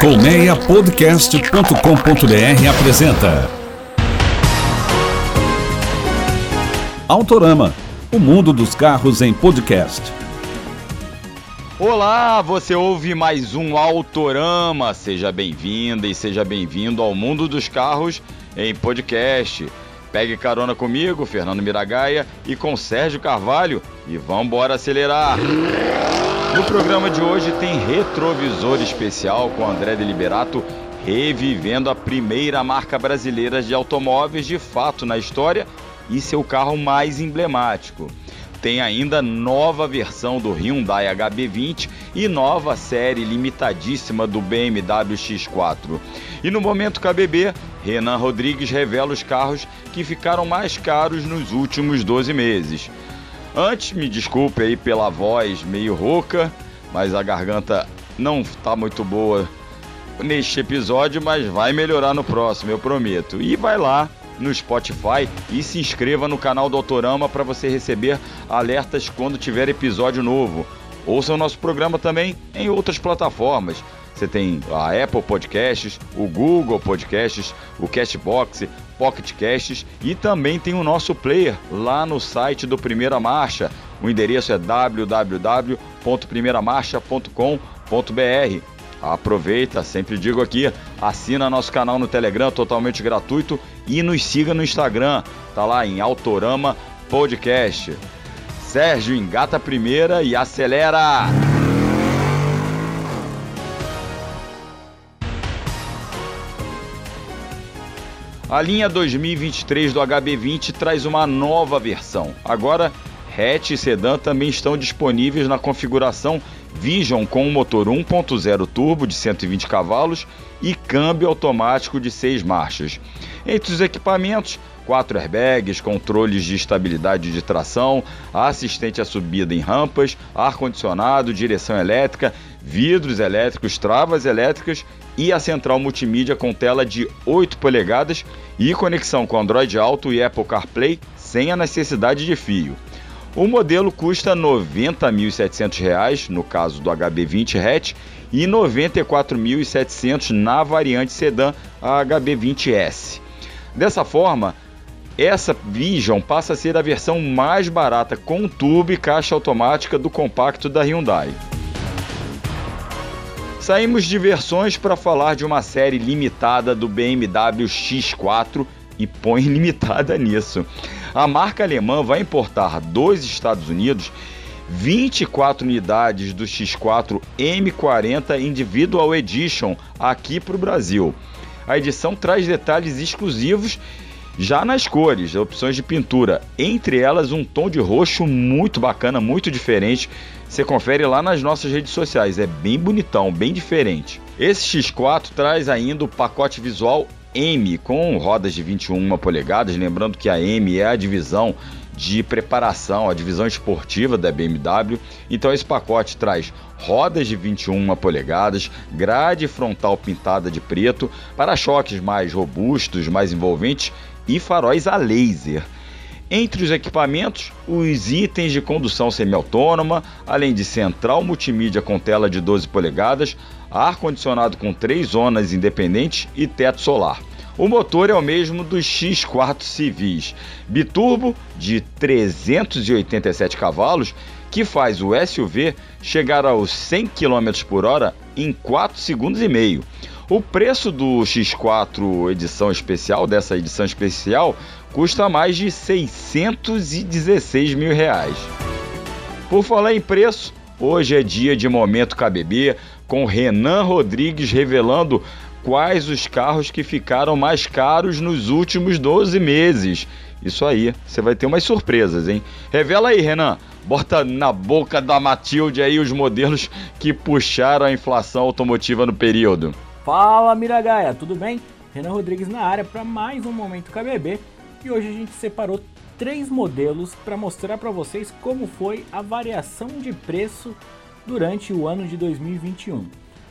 Colmeiapodcast.com.br apresenta Autorama, o mundo dos carros em podcast. Olá, você ouve mais um Autorama. Seja bem-vinda e seja bem-vindo ao mundo dos carros em podcast. Pegue carona comigo, Fernando Miragaia, e com Sérgio Carvalho e vambora acelerar. No programa de hoje tem retrovisor especial com André Deliberato revivendo a primeira marca brasileira de automóveis de fato na história e seu carro mais emblemático. Tem ainda nova versão do Hyundai HB20 e nova série limitadíssima do BMW X4. E no momento KBB, Renan Rodrigues revela os carros que ficaram mais caros nos últimos 12 meses. Antes, me desculpe aí pela voz meio rouca, mas a garganta não está muito boa neste episódio, mas vai melhorar no próximo, eu prometo. E vai lá no Spotify e se inscreva no canal do Autorama para você receber alertas quando tiver episódio novo. Ouça o nosso programa também em outras plataformas. Você tem a Apple Podcasts, o Google Podcasts, o Castbox, Pocket Casts e também tem o nosso player lá no site do Primeira Marcha. O endereço é www.primeiramarcha.com.br. Aproveita, sempre digo aqui, assina nosso canal no Telegram totalmente gratuito e nos siga no Instagram, tá lá em Autorama Podcast. Sérgio engata a primeira e acelera! A linha 2023 do HB20 traz uma nova versão. Agora, hatch e sedã também estão disponíveis na configuração Vision com motor 1.0 turbo de 120 cavalos e câmbio automático de 6 marchas. Entre os equipamentos, quatro airbags, controles de estabilidade de tração, assistente à subida em rampas, ar-condicionado, direção elétrica, vidros elétricos, travas elétricas e a central multimídia com tela de 8 polegadas e conexão com Android Auto e Apple CarPlay sem a necessidade de fio. O modelo custa R$ 90.700 no caso do HB20 hatch e R$ 94.700 na variante sedã HB20S. Dessa forma, essa Vision passa a ser a versão mais barata com turbo e caixa automática do compacto da Hyundai. Saímos de versões para falar de uma série limitada do BMW X4 e põe limitada nisso. A marca alemã vai importar dos Estados Unidos 24 unidades do X4 M40 Individual Edition aqui para o Brasil. A edição traz detalhes exclusivos já nas cores, opções de pintura, entre elas um tom de roxo muito bacana, muito diferente, você confere lá nas nossas redes sociais, é bem bonitão, bem diferente. Esse X4 traz ainda o pacote visual M com rodas de 21 polegadas, lembrando que a M é a divisão de preparação, a divisão esportiva da BMW. Então esse pacote traz rodas de 21 polegadas, grade frontal pintada de preto, para-choques mais robustos, mais envolventes e faróis a laser. Entre os equipamentos, os itens de condução semiautônoma, além de central multimídia com tela de 12 polegadas, ar-condicionado com três zonas independentes e teto solar. O motor é o mesmo dos X4 civis, biturbo de 387 cavalos, que faz o SUV chegar aos 100 km por hora em 4 segundos e meio. O preço do X4 edição especial, dessa edição especial, custa mais de 616 mil reais. Por falar em preço, hoje é dia de Momento KBB, com Renan Rodrigues revelando quais os carros que ficaram mais caros nos últimos 12 meses. Isso aí, você vai ter umas surpresas, hein? Revela aí, Renan. Bota na boca da Matilde aí os modelos que puxaram a inflação automotiva no período. Fala Miragaia, tudo bem? Renan Rodrigues na área para mais um Momento KBB e hoje a gente separou três modelos para mostrar para vocês como foi a variação de preço durante o ano de 2021.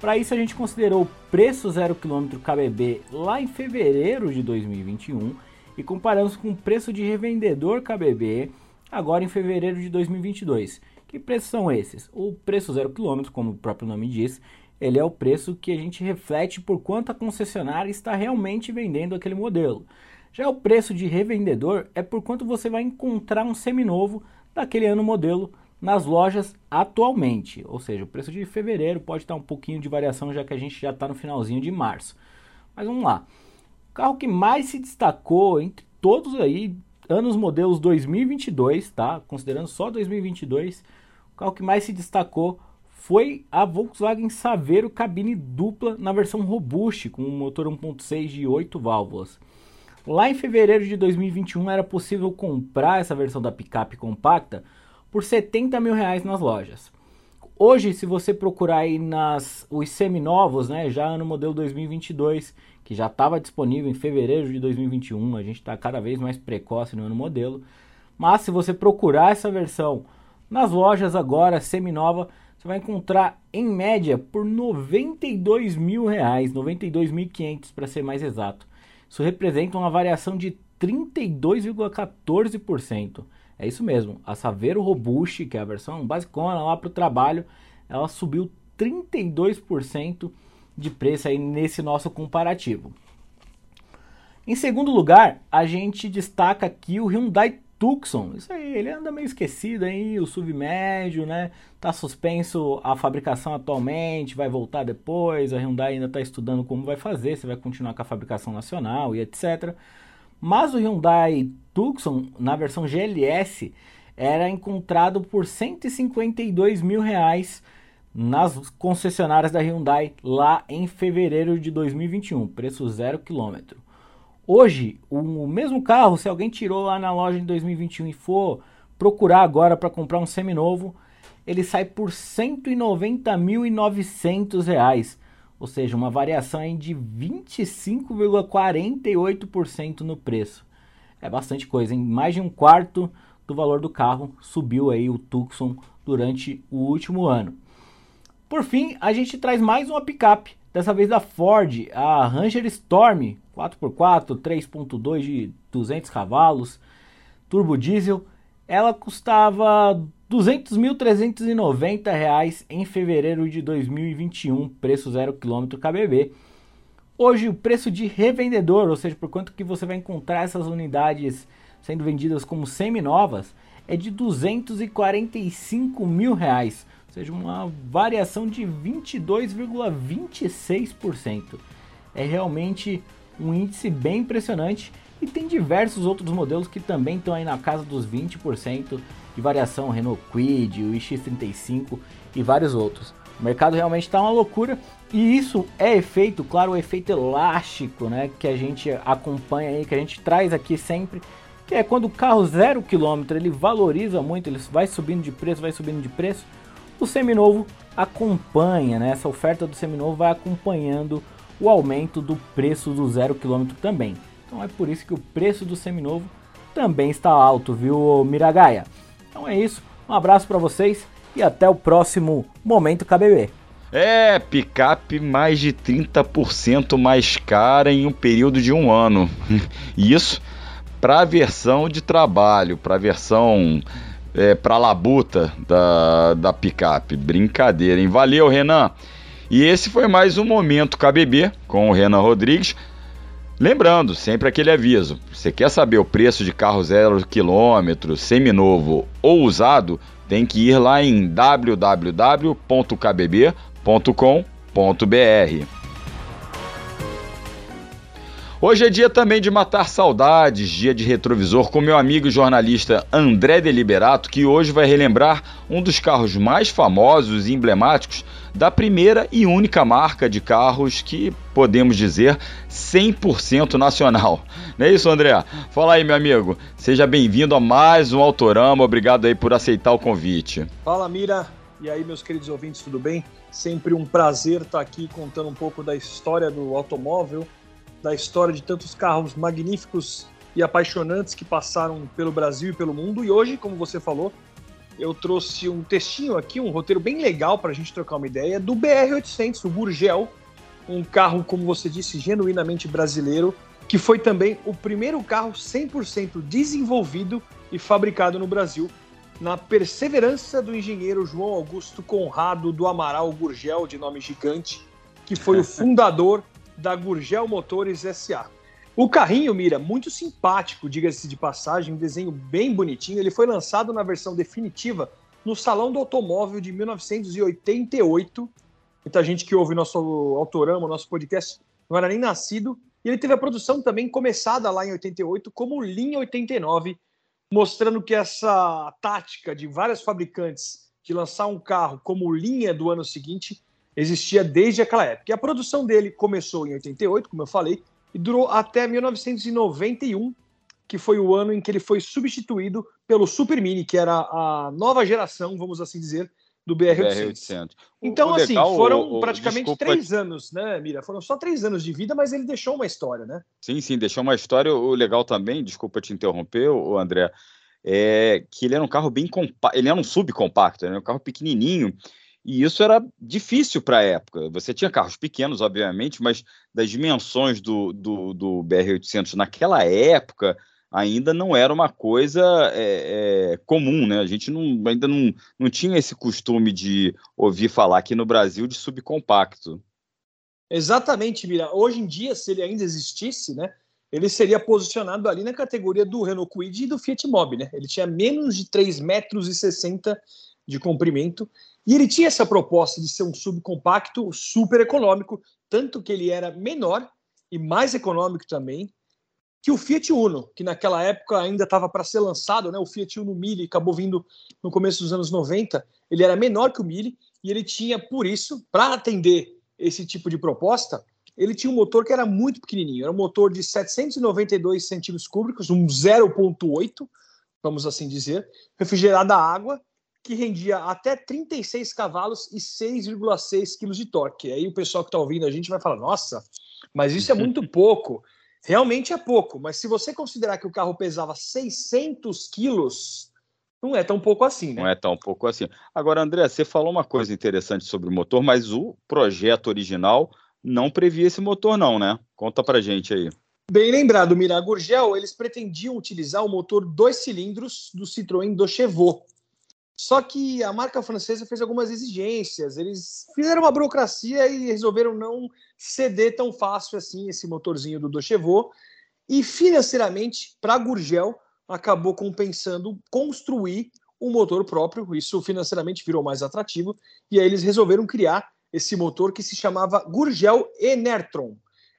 Para isso a gente considerou preço 0 km KBB lá em fevereiro de 2021 e comparamos com o preço de revendedor KBB agora em fevereiro de 2022. Que preços são esses? O preço 0 km, como o próprio nome diz, ele é o preço que a gente reflete por quanto a concessionária está realmente vendendo aquele modelo. Já o preço de revendedor é por quanto você vai encontrar um seminovo daquele ano modelo nas lojas atualmente. Ou seja, o preço de fevereiro pode estar um pouquinho de variação já que a gente já está no finalzinho de março. Mas vamos lá. O carro que mais se destacou entre todos aí, anos modelos 2022, tá? Considerando só 2022, o carro que mais se destacou foi a Volkswagen Saveiro cabine dupla na versão Robust, com um motor 1.6 de 8 válvulas. Lá em fevereiro de 2021 era possível comprar essa versão da picape compacta por 70 mil reais nas lojas. Hoje, se você procurar aí nas os seminovos, né, já no modelo 2022, que já estava disponível em fevereiro de 2021, a gente está cada vez mais precoce no ano modelo. Mas se você procurar essa versão nas lojas agora seminova, você vai encontrar em média por 92 mil reais, 92.500 para ser mais exato. Isso representa uma variação de 32,14%. É isso mesmo, a Saveiro Robust, que é a versão basicona lá para o trabalho, ela subiu 32% de preço aí nesse nosso comparativo. Em segundo lugar, a gente destaca aqui o Hyundai Tucson. Isso aí, ele anda meio esquecido aí, o submédio, né? Tá suspenso a fabricação atualmente, vai voltar depois. A Hyundai ainda está estudando como vai fazer, se vai continuar com a fabricação nacional e etc. Mas o Hyundai Tucson, na versão GLS, era encontrado por 152 mil reais nas concessionárias da Hyundai lá em fevereiro de 2021, preço zero quilômetro. Hoje, o mesmo carro, se alguém tirou lá na loja em 2021 e for procurar agora para comprar um seminovo, ele sai por R$ 190.900, ou seja, uma variação de 25,48% no preço. É bastante coisa, em mais de um quarto do valor do carro subiu aí o Tucson durante o último ano. Por fim, a gente traz mais uma picape, dessa vez da Ford, a Ranger Storm 4x4, 3.2 de 200 cavalos, turbo diesel. Ela custava R$ 200.390 em fevereiro de 2021, preço 0 km KBB. Hoje o preço de revendedor, ou seja, por quanto que você vai encontrar essas unidades sendo vendidas como semi-novas, é de 245 mil reais, ou seja, uma variação de 22,26%. É realmente um índice bem impressionante e tem diversos outros modelos que também estão aí na casa dos 20% de variação, Renault Kwid, o iX35 e vários outros. O mercado realmente está uma loucura e isso é efeito, claro, o efeito elástico, né, que a gente acompanha aí, que a gente traz aqui sempre, que é quando o carro zero quilômetro ele valoriza muito, ele vai subindo de preço, vai subindo de preço, o seminovo acompanha, né, essa oferta do seminovo vai acompanhando o aumento do preço do zero quilômetro também. Então é por isso que o preço do seminovo também está alto, viu, Miragaia? Então é isso, um abraço para vocês e até o próximo Momento KBB. É, picape mais de 30% mais cara em um período de um ano. Isso para a versão de trabalho, para a versão é, para labuta da, da picape. Brincadeira, hein? Valeu, Renan. E esse foi mais um Momento KBB com o Renan Rodrigues. Lembrando, sempre aquele aviso: você quer saber o preço de carro zero quilômetro, seminovo ou usado, tem que ir lá em www.kbb.com.br. Hoje é dia também de matar saudades, dia de retrovisor com meu amigo jornalista André Deliberato, que hoje vai relembrar um dos carros mais famosos e emblemáticos da primeira e única marca de carros que podemos dizer 100% nacional. Não é isso, André? Fala aí, meu amigo. Seja bem-vindo a mais um Autorama. Obrigado aí por aceitar o convite. Fala, Mira. E aí, meus queridos ouvintes, tudo bem? Sempre um prazer estar aqui contando um pouco da história do automóvel da história de tantos carros magníficos e apaixonantes que passaram pelo Brasil e pelo mundo. E hoje, como você falou, eu trouxe um textinho aqui, um roteiro bem legal para a gente trocar uma ideia do BR-800, o Gurgel, um carro, como você disse, genuinamente brasileiro, que foi também o primeiro carro 100% desenvolvido e fabricado no Brasil. Na perseverança do engenheiro João Augusto Conrado do Amaral Gurgel, de nome gigante, que foi o fundador da Gurgel Motores SA. O carrinho, Mira, muito simpático, diga-se de passagem, um desenho bem bonitinho. Ele foi lançado na versão definitiva no Salão do Automóvel de 1988. Muita gente que ouve nosso autorama, nosso podcast, não era nem nascido. E ele teve a produção também começada lá em 88 como linha 89, mostrando que essa tática de vários fabricantes de lançar um carro como linha do ano seguinte existia desde aquela época. E a produção dele começou em 88, como eu falei, e durou até 1991, que foi o ano em que ele foi substituído pelo Super Mini, que era a nova geração, vamos assim dizer, do BR-800. BR então, assim, legal, foram o, praticamente desculpa... três anos, né, Mira? Foram só três anos de vida, mas ele deixou uma história, né? Sim, sim, deixou uma história. O legal também, desculpa te interromper, o André, é que ele era um carro bem compacto, ele era um subcompacto, era um carro pequenininho, e isso era difícil para a época. Você tinha carros pequenos, obviamente, mas das dimensões do, do, do BR-800 naquela época, ainda não era uma coisa é, é, comum, né? A gente não, ainda não, não tinha esse costume de ouvir falar aqui no Brasil de subcompacto. Exatamente, Mira. Hoje em dia, se ele ainda existisse, né, ele seria posicionado ali na categoria do Renault Kwid e do Fiat Mobi, né? Ele tinha menos de 3,60 metros e de comprimento e ele tinha essa proposta de ser um subcompacto super econômico, tanto que ele era menor e mais econômico também, que o Fiat Uno, que naquela época ainda estava para ser lançado, né? O Fiat Uno Mille acabou vindo no começo dos anos 90. Ele era menor que o Mille e ele tinha, por isso, para atender esse tipo de proposta, ele tinha um motor que era muito pequenininho. Era um motor de 792 centímetros cúbicos, um 0,8, vamos assim dizer, refrigerado a água, que rendia até 36 cavalos e 6,6 quilos de torque. Aí o pessoal que está ouvindo a gente vai falar: nossa, mas isso é muito pouco. Realmente é pouco, mas se você considerar que o carro pesava 600 quilos, não é tão pouco assim, né? Não é tão pouco assim. Agora, André, você falou uma coisa interessante sobre o motor, mas o projeto original não previa esse motor, não, né? Conta pra gente aí. Bem lembrado, Mira Gurgel, eles pretendiam utilizar o motor dois cilindros do Citroën do Chevaux. Só que a marca francesa fez algumas exigências, eles fizeram uma burocracia e resolveram não ceder tão fácil assim esse motorzinho do Dochevaux. E financeiramente, para a Gurgel, acabou compensando construir um motor próprio. Isso financeiramente virou mais atrativo. E aí eles resolveram criar esse motor que se chamava Gurgel Enertron.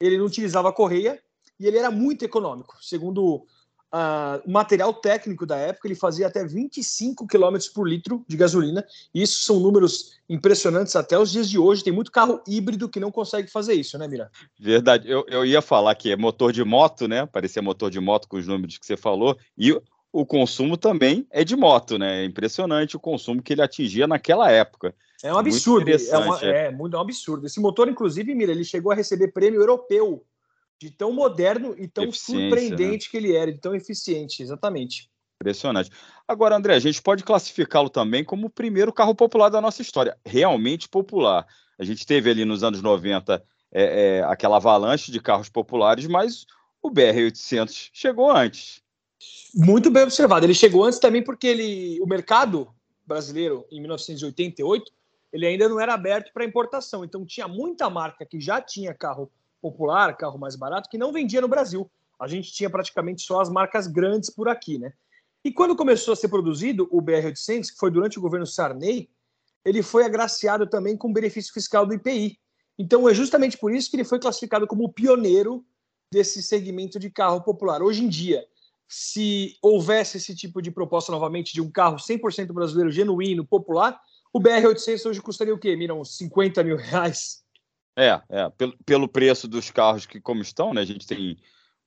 Ele não utilizava correia e ele era muito econômico. Segundo uh, o material técnico da época, ele fazia até 25 km por litro de gasolina. Isso são números impressionantes até os dias de hoje. Tem muito carro híbrido que não consegue fazer isso, né, Mira? Verdade. Eu, eu ia falar que é motor de moto, né? Parecia motor de moto com os números que você falou. E o consumo também é de moto, né? É impressionante o consumo que ele atingia naquela época. É um absurdo. É, uma, é. é, muito, é um absurdo. Esse motor, inclusive, Mira, ele chegou a receber prêmio europeu de tão moderno e tão surpreendente né? que ele era, de tão eficiente, exatamente. Impressionante. Agora, André, a gente pode classificá-lo também como o primeiro carro popular da nossa história, realmente popular. A gente teve ali nos anos 90 é, é, aquela avalanche de carros populares, mas o BR-800 chegou antes. Muito bem observado. Ele chegou antes também porque ele, o mercado brasileiro, em 1988, ele ainda não era aberto para importação. Então, tinha muita marca que já tinha carro popular, carro mais barato, que não vendia no Brasil. A gente tinha praticamente só as marcas grandes por aqui, né? E quando começou a ser produzido o BR-800, que foi durante o governo Sarney, ele foi agraciado também com benefício fiscal do IPI. Então é justamente por isso que ele foi classificado como o pioneiro desse segmento de carro popular. Hoje em dia, se houvesse esse tipo de proposta novamente de um carro 100% brasileiro, genuíno, popular, o BR-800 hoje custaria o quê? Mira, uns 50 mil reais? É, é pelo, pelo preço dos carros que como estão, né? A gente tem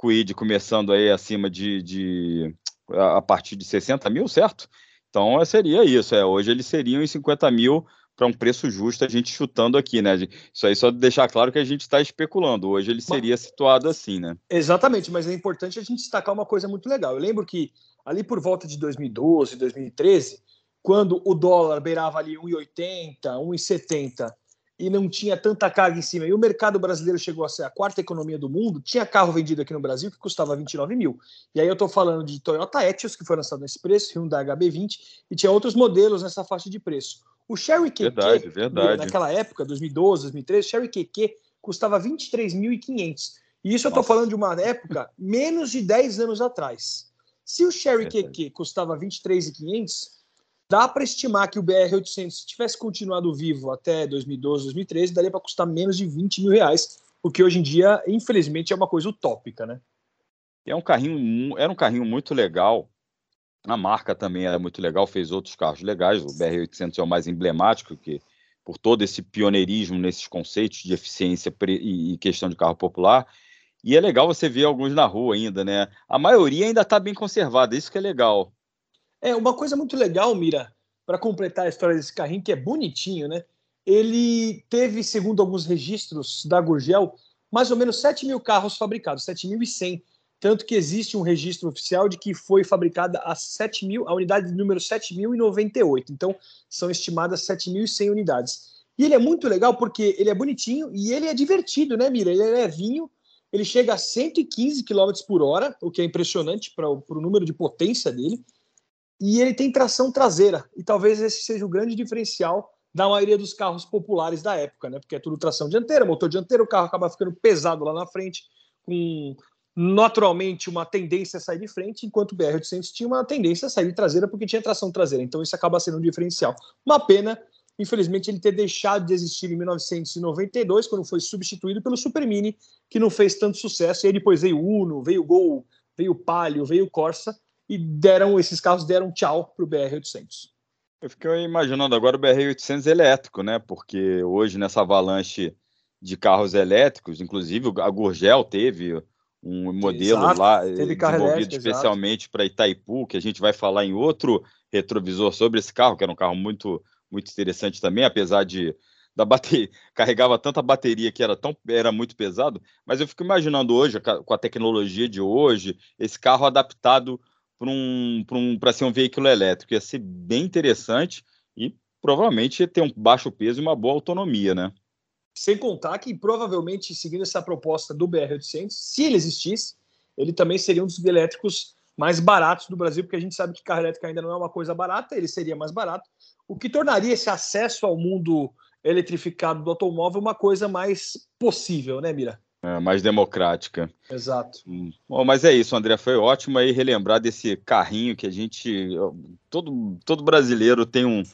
Quid começando aí acima de, de a partir de 60 mil, certo? Então é, seria isso. É, hoje eles seriam em 50 mil para um preço justo, a gente chutando aqui, né? Isso aí só deixar claro que a gente está especulando. Hoje ele seria situado assim, né? Exatamente, mas é importante a gente destacar uma coisa muito legal. Eu lembro que ali por volta de 2012, 2013, quando o dólar beirava ali 1,80, 1,70 e não tinha tanta carga em cima. E o mercado brasileiro chegou a ser a quarta economia do mundo. Tinha carro vendido aqui no Brasil que custava 29 mil. E aí eu estou falando de Toyota Etios, que foi lançado nesse preço, Hyundai HB20, e tinha outros modelos nessa faixa de preço. O Cherokee verdade, verdade. naquela época, 2012, 2013, Cherokee custava 23.500. E isso eu estou falando de uma época menos de 10 anos atrás. Se o Cherokee custava 23.500, dá para estimar que o BR-800, se tivesse continuado vivo até 2012, 2013, daria para custar menos de 20 mil reais, o que hoje em dia, infelizmente, é uma coisa utópica, né? É um carrinho, era um carrinho muito legal. A marca também era muito legal, fez outros carros legais. O BR-800 é o mais emblemático, que por todo esse pioneirismo nesses conceitos de eficiência e questão de carro popular. E é legal você ver alguns na rua ainda, né? A maioria ainda está bem conservada, isso que é legal. É, uma coisa muito legal, Mira, para completar a história desse carrinho, que é bonitinho, né? Ele teve, segundo alguns registros da Gurgel, mais ou menos 7 mil carros fabricados, 7.100. Tanto que existe um registro oficial de que foi fabricada a 7 mil, a unidade número 7.098. Então, são estimadas 7.100 unidades. E ele é muito legal porque ele é bonitinho e ele é divertido, né, Mira? Ele é levinho, ele chega a 115 km por hora, o que é impressionante para o número de potência dele e ele tem tração traseira. E talvez esse seja o grande diferencial da maioria dos carros populares da época, né? Porque é tudo tração dianteira, motor dianteiro, o carro acaba ficando pesado lá na frente, com naturalmente uma tendência a sair de frente, enquanto o BR-800 tinha uma tendência a sair de traseira porque tinha tração traseira. Então isso acaba sendo um diferencial. Uma pena, infelizmente, ele ter deixado de existir em 1992, quando foi substituído pelo Super Mini, que não fez tanto sucesso. E aí depois veio o Uno, veio o Gol, veio o Palio, veio o Corsa, e deram esses carros deram tchau para o BR-800. Eu fiquei imaginando agora o BR-800 elétrico, né? Porque hoje nessa avalanche de carros elétricos, inclusive a Gurgel teve um modelo exato, lá eh, desenvolvido elétrico, especialmente para Itaipu, que a gente vai falar em outro retrovisor sobre esse carro, que era um carro muito muito interessante também, apesar de da bateria, carregava tanta bateria que era tão era muito pesado, mas eu fico imaginando hoje com a tecnologia de hoje, esse carro adaptado para um, um, ser um veículo elétrico. Ia ser bem interessante e provavelmente ia ter um baixo peso e uma boa autonomia, né? Sem contar que provavelmente, seguindo essa proposta do BR-800, se ele existisse, ele também seria um dos elétricos mais baratos do Brasil, porque a gente sabe que carro elétrico ainda não é uma coisa barata, ele seria mais barato, o que tornaria esse acesso ao mundo eletrificado do automóvel uma coisa mais possível, né, Mira? É, mais democrática. Exato. Hum. Bom, mas é isso, André. Foi ótimo aí relembrar desse carrinho que a gente. Todo, todo brasileiro tem um,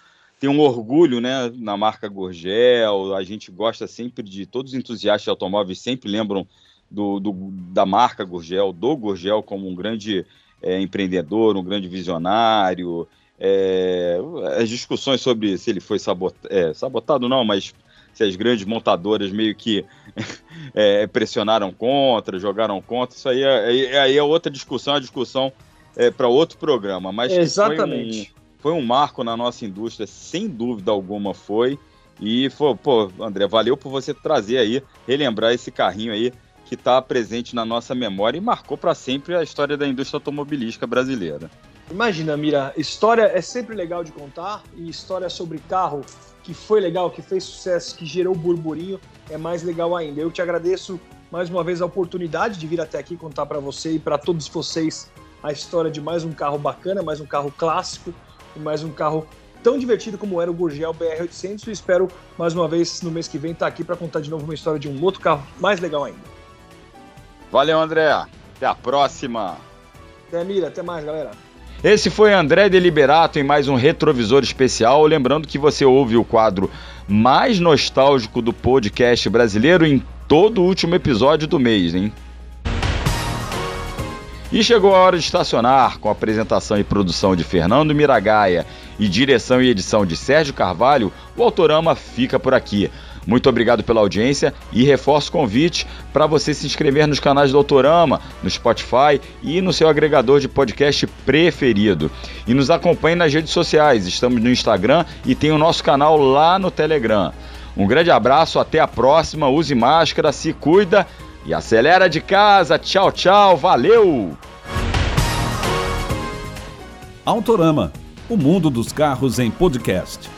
tem um orgulho né, na marca Gurgel. A gente gosta sempre de. Todos os entusiastas de automóveis sempre lembram do, do da marca Gurgel, do Gurgel como um grande é, empreendedor, um grande visionário. É, as discussões sobre se ele foi sabotado, é, sabotado não, mas se as grandes montadoras meio que é, pressionaram contra, jogaram contra, isso aí é, aí é outra discussão, a discussão é, para outro programa. Mas Exatamente. Foi um, foi um marco na nossa indústria, sem dúvida alguma foi. E, foi, pô, André, valeu por você trazer aí, relembrar esse carrinho aí que está presente na nossa memória e marcou para sempre a história da indústria automobilística brasileira. Imagina, Mira, história é sempre legal de contar e história sobre carro que foi legal, que fez sucesso, que gerou burburinho, é mais legal ainda. Eu te agradeço mais uma vez a oportunidade de vir até aqui contar para você e para todos vocês a história de mais um carro bacana, mais um carro clássico e mais um carro tão divertido como era o Gurgel BR800 e espero mais uma vez no mês que vem estar tá aqui para contar de novo uma história de um outro carro mais legal ainda. Valeu, André. Até a próxima. Até, Mira. Até mais, galera. Esse foi André Deliberato em mais um retrovisor especial. Lembrando que você ouve o quadro mais nostálgico do podcast brasileiro em todo o último episódio do mês, hein? E chegou a hora de estacionar, com a apresentação e produção de Fernando Miragaia e direção e edição de Sérgio Carvalho, o Autorama fica por aqui. Muito obrigado pela audiência e reforço o convite para você se inscrever nos canais do Autorama, no Spotify e no seu agregador de podcast preferido. E nos acompanhe nas redes sociais, estamos no Instagram e tem o nosso canal lá no Telegram. Um grande abraço, até a próxima, use máscara, se cuida e acelera de casa. Tchau, tchau, valeu! Autorama, o mundo dos carros em podcast.